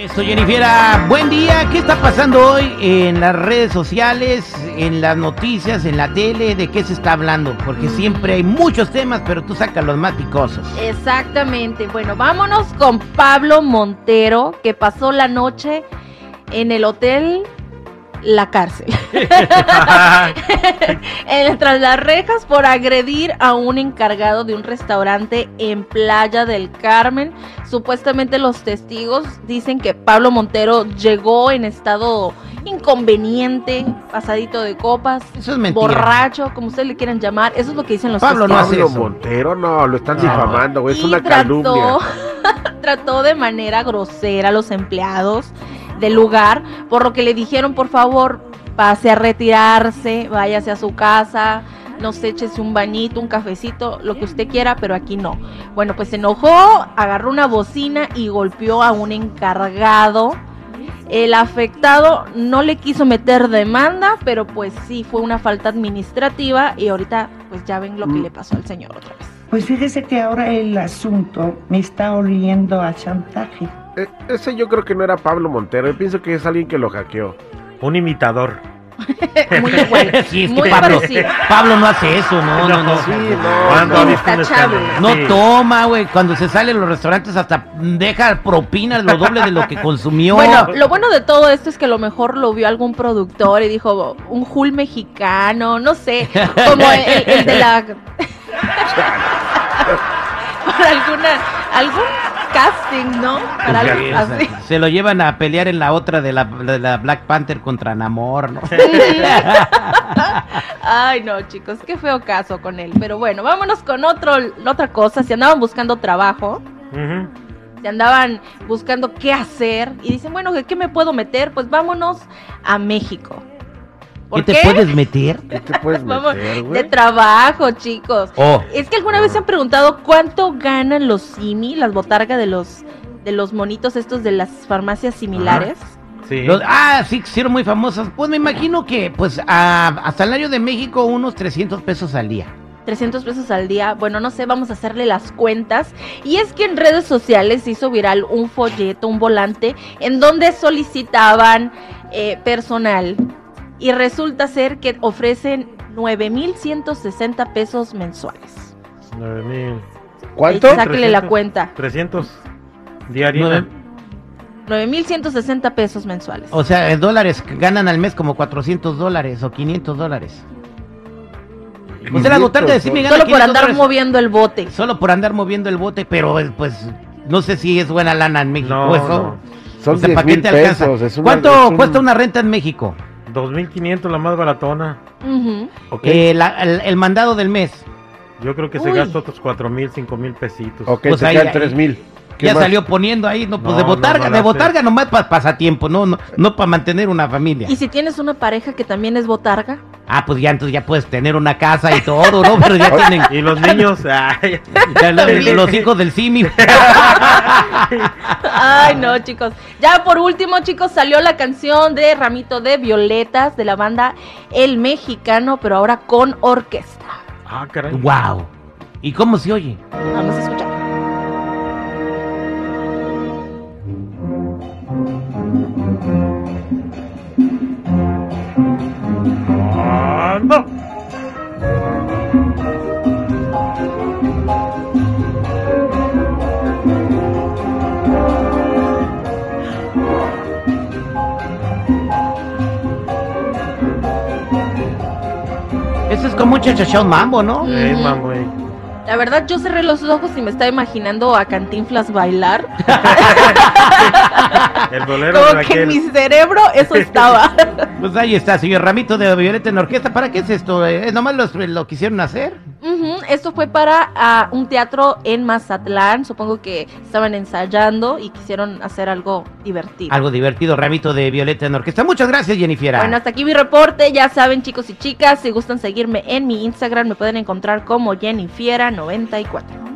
Eso, Jennifiera, buen día. ¿Qué está pasando hoy en las redes sociales, en las noticias, en la tele? ¿De qué se está hablando? Porque siempre hay muchos temas, pero tú sacas los más picosos. Exactamente. Bueno, vámonos con Pablo Montero, que pasó la noche en el hotel La Cárcel. en, tras las rejas por agredir a un encargado de un restaurante en Playa del Carmen. Supuestamente los testigos dicen que Pablo Montero llegó en estado inconveniente, pasadito de copas, Eso es mentira. borracho, como ustedes le quieran llamar. Eso es lo que dicen los Pablo no testigos. hace Pablo eso. Montero, no, lo están No. difamando, güey, es Y una trató, calumnia. trató de manera grosera a los empleados del lugar, por lo que le dijeron, por favor, pase a retirarse, váyase a su casa, no sé, échese un bañito, un cafecito, lo que usted quiera, pero aquí no. Bueno, pues se enojó, agarró una bocina y golpeó a un encargado. El afectado no le quiso meter demanda, pero pues sí fue una falta administrativa y ahorita pues ya ven lo que Mm. le pasó al señor otra vez. Pues fíjese que ahora el asunto me está oliendo a chantaje. E- ese yo creo que no era Pablo Montero, yo pienso que es alguien que lo hackeó. Un imitador. Muy bueno. Sí, es que Muy Pablo. Pablo no hace eso, no, no, no. Sí, no, Cuando no. No Sí. toma, güey. Cuando se sale de los restaurantes hasta deja propinas lo doble de lo que consumió. Bueno, lo bueno de todo esto es que a lo mejor lo vio algún productor y dijo un Jul mexicano, no sé, como el, el de la por alguna algún casting, ¿no? Para algo así. se lo llevan a pelear en la otra de la, de la Black Panther contra Namor, ¿no? Ay, no, chicos, qué feo caso con él. Pero bueno, vámonos con otro otra cosa. Si andaban buscando trabajo, Ujú. se andaban buscando qué hacer y dicen, bueno, ¿de qué me puedo meter? Pues vámonos a México. ¿Qué ¿Por te qué? puedes meter? ¿Qué te puedes Vamos, meter, de trabajo, chicos. Oh, Es que alguna vez se han preguntado cuánto ganan los simi, las botargas de los de los monitos estos de las farmacias similares. Sí. los- ah, sí, eran muy famosas. Pues me imagino que, pues, a, a salario de México, unos 300 pesos al día. 300 pesos al día. Bueno, no sé, vamos a hacerle las cuentas. Y es que en redes sociales se hizo viral un folleto, un volante, en donde solicitaban eh, personal. Y resulta ser que ofrecen 9.160 pesos mensuales. Nueve mil. ¿Cuánto? Ahí Sáquele la 300. cuenta. 300 diaria. Nueve- 9.160 pesos mensuales. O sea, en dólares que ganan al mes como 400 dólares o 500 dólares. O sea, la de sí me gana Solo por 500 andar dólares. moviendo el bote. Solo por andar moviendo el bote, pero eh, pues no sé si es buena lana en México. No, eso. no. Son O sea, 10 ¿para qué mil te alcanza? pesos. es una- ¿Cuánto es un- cuesta una renta en México? 2500 la más baratona. Eh, la- el, el mandado del mes. Yo creo que se Uy. gasta otros 4000, 5000 pesitos. Ok, Pues ahí- quedan ahí- 3 mil. ¿Qué Ya más? salió poniendo ahí, no, pues No, de botarga, no de botarga nomás para pasatiempo, no, no, no para mantener una familia. Y si tienes una pareja que también es botarga, Ah, pues ya entonces ya puedes tener una casa y todo, ¿no? Pero ya tienen Y los niños, ay, ya los, los hijos del Simi. Ay, no, chicos. Ya por último, chicos, salió la canción de Ramito de Violetas de la banda El Mexicano, pero ahora con orquesta. ah, caray. wow. ¿Y cómo se oye? Vamos a escuchar. No. Eso es como un chachachón mambo, ¿no? Güey. La verdad, yo cerré los ojos y me estaba imaginando a Cantinflas bailar. El bolero de Como que en mi cerebro eso estaba. Pues ahí está, señor Ramito de Violeta en orquesta. ¿Para qué es esto? Eh, ¿Nomás los- lo quisieron hacer? Ujú, Esto fue para ah, un teatro en Mazatlán. Supongo que estaban ensayando y quisieron hacer algo divertido. Algo divertido, Ramito de Violeta en Orquesta. Muchas gracias, Jennifer. Bueno, hasta aquí mi reporte. Ya saben, chicos y chicas, si gustan seguirme en mi Instagram, me pueden encontrar como Jennifiera94.